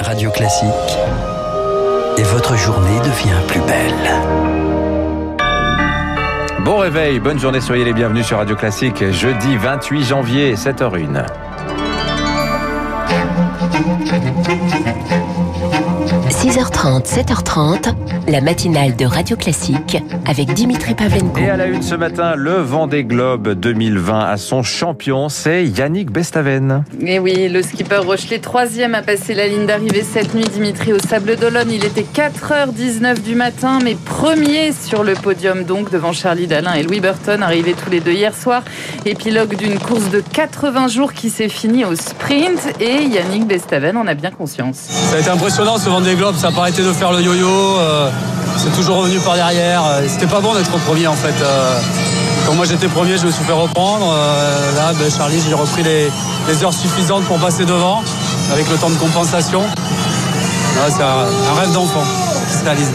Radio Classique. Et votre journée devient plus belle. Bon réveil, bonne journée, soyez les bienvenus sur Radio Classique. Jeudi 28 janvier, 7h01. 6h30, 7h30, la matinale de Radio Classique avec Dimitri Pavlenko. Et à la une ce matin, le Vendée Globe 2020 à son champion, c'est Yannick Bestaven. Et oui, le skipper Rochelet, troisième, a passé la ligne d'arrivée cette nuit, Dimitri, au Sable d'Olonne. Il était 4h19 du matin, mais premier sur le podium, donc, devant Charlie Dalin et Louis Burton, arrivés tous les deux hier soir. Épilogue d'une course de 80 jours qui s'est finie au sprint, et Yannick Bestaven en a bien conscience. Ça a été impressionnant ce Vendée Globe, ça n'a pas arrêté de faire le yo-yo. euh, c'est toujours revenu par derrière. euh, C'était pas bon d'être premier en fait. euh. Quand moi j'étais premier, je me suis fait reprendre. euh, Là, ben, Charlie, j'ai repris les, les heures suffisantes pour passer devant, avec le temps de compensation. Ouais, c'est un, un rêve d'enfant qui se réalise.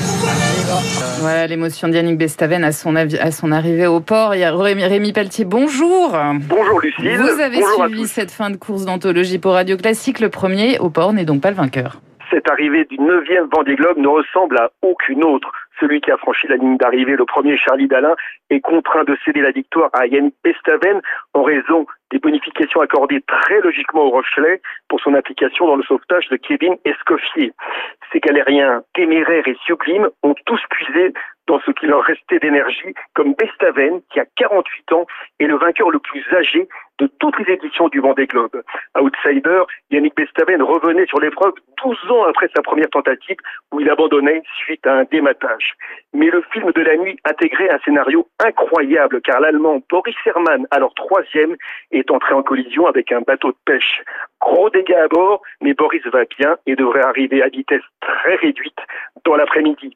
Voilà l'émotion d'Yannick Bestaven à son, avi- à son arrivée au port. Il y a Rémi, Rémi Pelletier, bonjour. Bonjour Lucille. Vous avez Bonjour suivi cette fin de course d'anthologie pour Radio Classique. Le premier au port n'est donc pas le vainqueur. Cette arrivée du 9e Vendée Globe ne ressemble à aucune autre. Celui qui a franchi la ligne d'arrivée, le premier Charlie Dalin, est contraint de céder la victoire à Yannick Bestaven en raison des bonifications accordées très logiquement au Rochelet pour son implication dans le sauvetage de Kevin Escoffier. Ces galériens téméraires et sublimes ont tous puisé dans ce qui leur restait d'énergie, comme Bestaven, qui a 48 ans, est le vainqueur le plus âgé de toutes les éditions du Vendée Globe. Outsider, Yannick Bestaven revenait sur l'épreuve 12 ans après sa première tentative où il abandonnait suite à un dématage. Mais le film de la nuit intégrait un scénario incroyable car l'Allemand Boris Herrmann, alors troisième, entré en collision avec un bateau de pêche. Gros dégâts à bord, mais Boris va bien et devrait arriver à vitesse très réduite dans l'après-midi.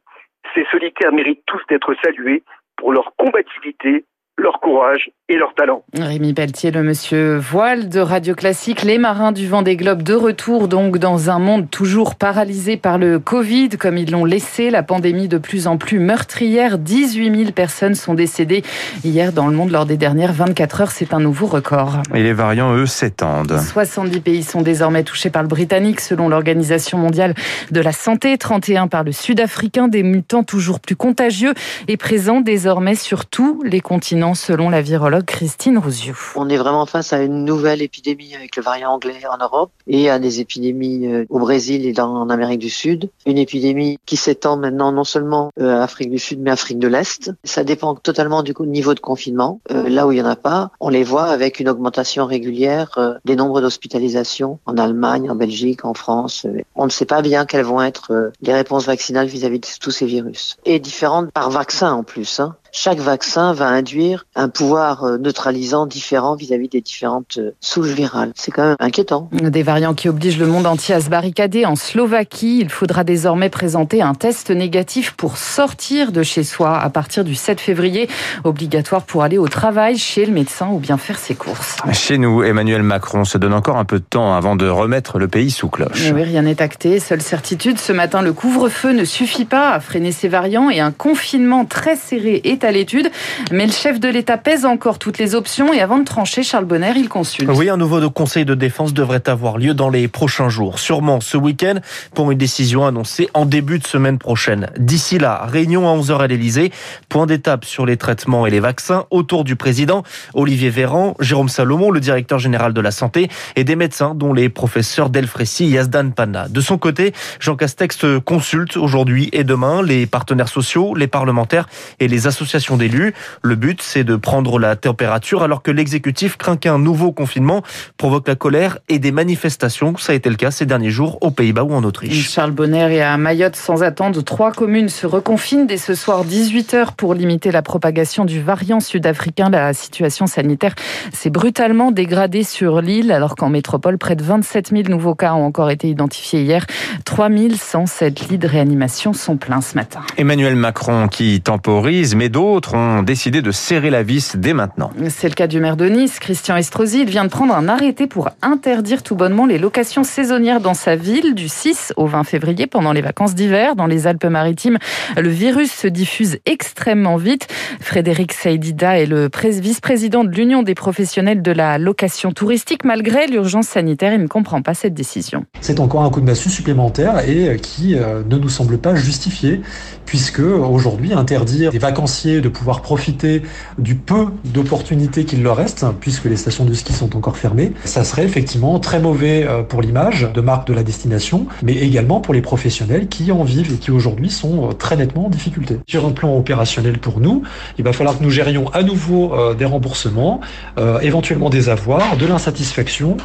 Ces solitaires méritent tous d'être salués pour leur combativité, leur courage et leur talent. Rémi Pelletier, le monsieur voile de Radio Classique, les marins du Vendée Globe de retour donc dans un monde toujours paralysé par le Covid, comme ils l'ont laissé, la pandémie de plus en plus meurtrière. 18 000 personnes sont décédées hier dans le monde lors des dernières 24 heures. C'est un nouveau record. Et les variants, eux, s'étendent. 70 pays sont désormais touchés par le britannique selon l'Organisation mondiale de la santé, 31 par le sud-africain, des mutants toujours plus contagieux et présents désormais sur tous les continents selon la virologue Christine Rouziou. On est vraiment face à une nouvelle épidémie avec le variant anglais en Europe et à des épidémies euh, au Brésil et en Amérique du Sud. Une épidémie qui s'étend maintenant non seulement euh, à Afrique du Sud mais Afrique de l'Est. Ça dépend totalement du niveau de confinement. Euh, là où il y en a pas, on les voit avec une augmentation régulière des nombres d'hospitalisations en Allemagne, en Belgique, en France. On ne sait pas bien quelles vont être les réponses vaccinales vis-à-vis de tous ces virus. Et différentes par vaccin en plus. Hein chaque vaccin va induire un pouvoir euh, neutralisant différent vis-à-vis des différentes euh, souches virales. C'est quand même inquiétant. Des variants qui obligent le monde entier à se barricader. En Slovaquie, il faudra désormais présenter un test négatif pour sortir de chez soi à partir du 7 février, obligatoire pour aller au travail, chez le médecin ou bien faire ses courses. Chez nous, Emmanuel Macron se donne encore un peu de temps avant de remettre le pays sous cloche. Mais oui, rien n'est acté. Seule certitude, ce matin, le couvre-feu ne suffit pas à freiner ces variants et un confinement très serré est à l'étude. Mais le chef de l'État pèse encore toutes les options et avant de trancher, Charles Bonner, il consulte. Oui, un nouveau conseil de défense devrait avoir lieu dans les prochains jours. Sûrement ce week-end pour une décision annoncée en début de semaine prochaine. D'ici là, réunion à 11h à l'Elysée. Point d'étape sur les traitements et les vaccins autour du président Olivier Véran, Jérôme Salomon, le directeur général de la santé et des médecins dont les professeurs Delfrécy et Yazdan Panna. De son côté, Jean Castex consulte aujourd'hui et demain les partenaires sociaux, les parlementaires et les associations d'élus. Le but, c'est de prendre la température alors que l'exécutif craint qu'un nouveau confinement provoque la colère et des manifestations. Ça a été le cas ces derniers jours aux Pays-Bas ou en Autriche. Charles Bonner et à Mayotte, sans attendre, trois communes se reconfinent dès ce soir 18h pour limiter la propagation du variant sud-africain. La situation sanitaire s'est brutalement dégradée sur l'île alors qu'en métropole, près de 27 000 nouveaux cas ont encore été identifiés hier. 3107 lits de réanimation sont pleins ce matin. Emmanuel Macron qui temporise, mais d'autres d'autres ont décidé de serrer la vis dès maintenant. C'est le cas du maire de Nice, Christian Estrosi. Il vient de prendre un arrêté pour interdire tout bonnement les locations saisonnières dans sa ville du 6 au 20 février pendant les vacances d'hiver. Dans les Alpes-Maritimes, le virus se diffuse extrêmement vite. Frédéric Saïdida est le vice-président de l'Union des professionnels de la location touristique. Malgré l'urgence sanitaire, il ne comprend pas cette décision. C'est encore un coup de massue supplémentaire et qui euh, ne nous semble pas justifié puisque aujourd'hui interdire des vacanciers de pouvoir profiter du peu d'opportunités qu'il leur reste, puisque les stations de ski sont encore fermées, ça serait effectivement très mauvais euh, pour l'image de marque de la destination, mais également pour les professionnels qui en vivent et qui aujourd'hui sont euh, très nettement en difficulté. Sur un plan opérationnel pour nous, il va falloir que nous gérions à nouveau euh, des remboursements, éventuellement des avoirs, de l'insatisfaction.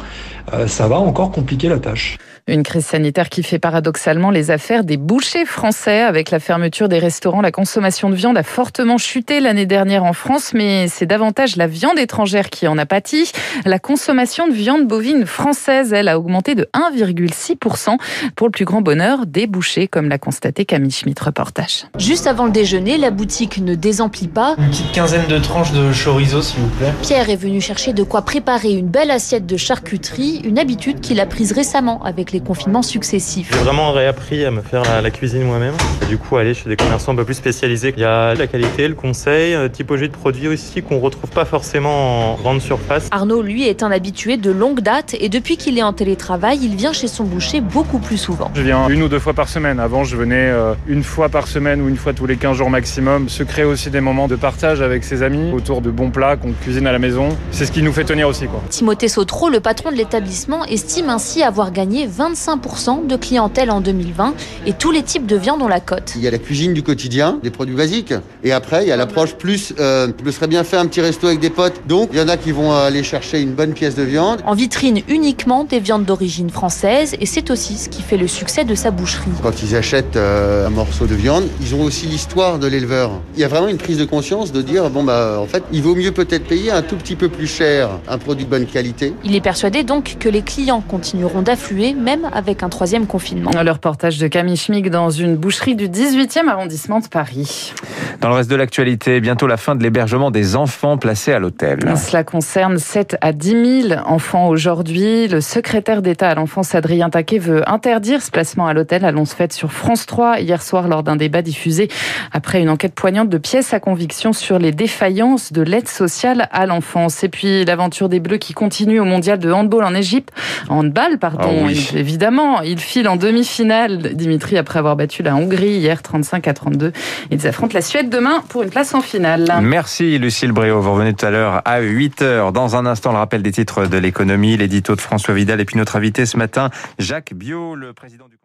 Ça va encore compliquer la tâche. Une crise sanitaire qui fait paradoxalement les affaires des bouchers français. Avec la fermeture des restaurants, la consommation de viande a fortement chuté l'année dernière en France, mais c'est davantage la viande étrangère qui en a pâti. La consommation de viande bovine française, elle, a augmenté de 1,6% pour le plus grand bonheur des bouchers, comme l'a constaté Camille Schmitt, reportage. Juste avant le déjeuner, la boutique ne désemplit pas. Une petite quinzaine de tranches de chorizo, s'il vous plaît. Pierre est venu chercher de quoi préparer une belle assiette de charcuterie, une habitude qu'il a prise récemment avec les confinements successifs. J'ai vraiment réappris à me faire la, cuisine moi-même. Du coup, aller chez des commerçants un peu plus spécialisés. Il y a la qualité, le conseil, euh, typologie de produits aussi qu'on retrouve pas forcément en grande surface. Arnaud, lui, est un habitué de longue date et depuis qu'il est en télétravail, il vient chez son boucher beaucoup plus souvent. Je viens une ou deux fois par semaine. Avant, je venais euh, une fois par semaine ou une fois tous les 15 jours maximum. Se créer aussi des moments de partage avec ses amis autour de bons plats qu'on cuisine à la maison. C'est ce qui nous fait tenir aussi. Quoi. Timothée Sautreau, le patron de l'établissement, estime ainsi avoir gagné 20 25% de clientèle en 2020 et tous les types de viande ont la cote. Il y a la cuisine du quotidien, des produits basiques. Et après, il y a l'approche plus, euh, je me serais bien fait un petit resto avec des potes. Donc, il y en a qui vont aller chercher une bonne pièce de viande. En vitrine uniquement des viandes d'origine française et c'est aussi ce qui fait le succès de sa boucherie. Quand ils achètent euh, un morceau de viande, ils ont aussi l'histoire de l'éleveur. Il y a vraiment une prise de conscience de dire, bon bah en fait, il vaut mieux peut-être payer un tout petit peu plus cher un produit de bonne qualité. Il est persuadé donc que les clients continueront d'affluer même avec un troisième confinement. Le reportage de Camille Schmick dans une boucherie du 18e arrondissement de Paris. Dans le reste de l'actualité, bientôt la fin de l'hébergement des enfants placés à l'hôtel. Cela concerne 7 à 10 000 enfants aujourd'hui. Le secrétaire d'État à l'enfance, Adrien Taquet, veut interdire ce placement à l'hôtel. Annonce faite sur France 3 hier soir lors d'un débat diffusé après une enquête poignante de pièces à conviction sur les défaillances de l'aide sociale à l'enfance. Et puis l'aventure des Bleus qui continue au mondial de handball en Égypte. Handball, pardon, ah évidemment. Il file en demi-finale, Dimitri, après avoir battu la Hongrie hier 35 à 32. Ils affrontent la Suède demain pour une place en finale. Merci Lucille Bréau. Vous revenez tout à l'heure à 8h. Dans un instant, le rappel des titres de l'économie, l'édito de François Vidal et puis notre invité ce matin, Jacques Bio, le président du